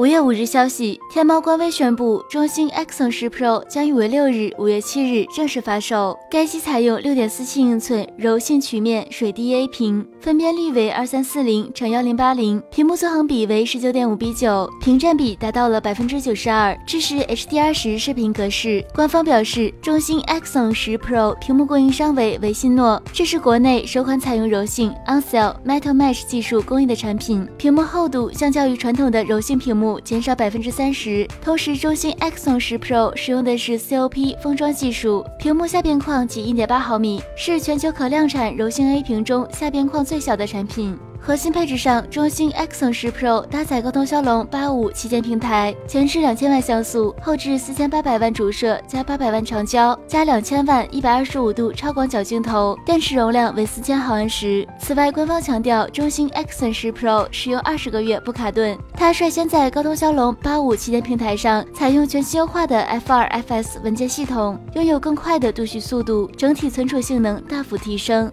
五月五日消息，天猫官微宣布，中兴 Axon 十 Pro 将于五月六日、五月七日正式发售。该机采用六点四七英寸柔性曲面水滴 A 屏，分辨率为二三四零乘幺零八零，屏幕纵横比为十九点五比九，屏占比达到了百分之九十二，支持 HDR 十视频格式。官方表示，中兴 Axon 十 Pro 屏幕供应商为维信诺，这是国内首款采用柔性 OnCell Metal Mesh 技术工艺的产品，屏幕厚度相较于传统的柔性屏幕。减少百分之三十。同时，中兴 Axon 十 Pro 使用的是 COP 封装技术，屏幕下边框仅一点八毫米，是全球可量产柔性 A 屏中下边框最小的产品。核心配置上，中兴 Axon 十 Pro 搭载高通骁龙八五旗舰平台，前置两千万像素，后置四千八百万主摄加八百万长焦加两千万一百二十五度超广角镜头，电池容量为四千毫安时。此外，官方强调中兴 Axon 十 Pro 使用二十个月不卡顿。它率先在高通骁龙八五旗舰平台上采用全新优化的 F2FS 文件系统，拥有更快的读取速度，整体存储性能大幅提升。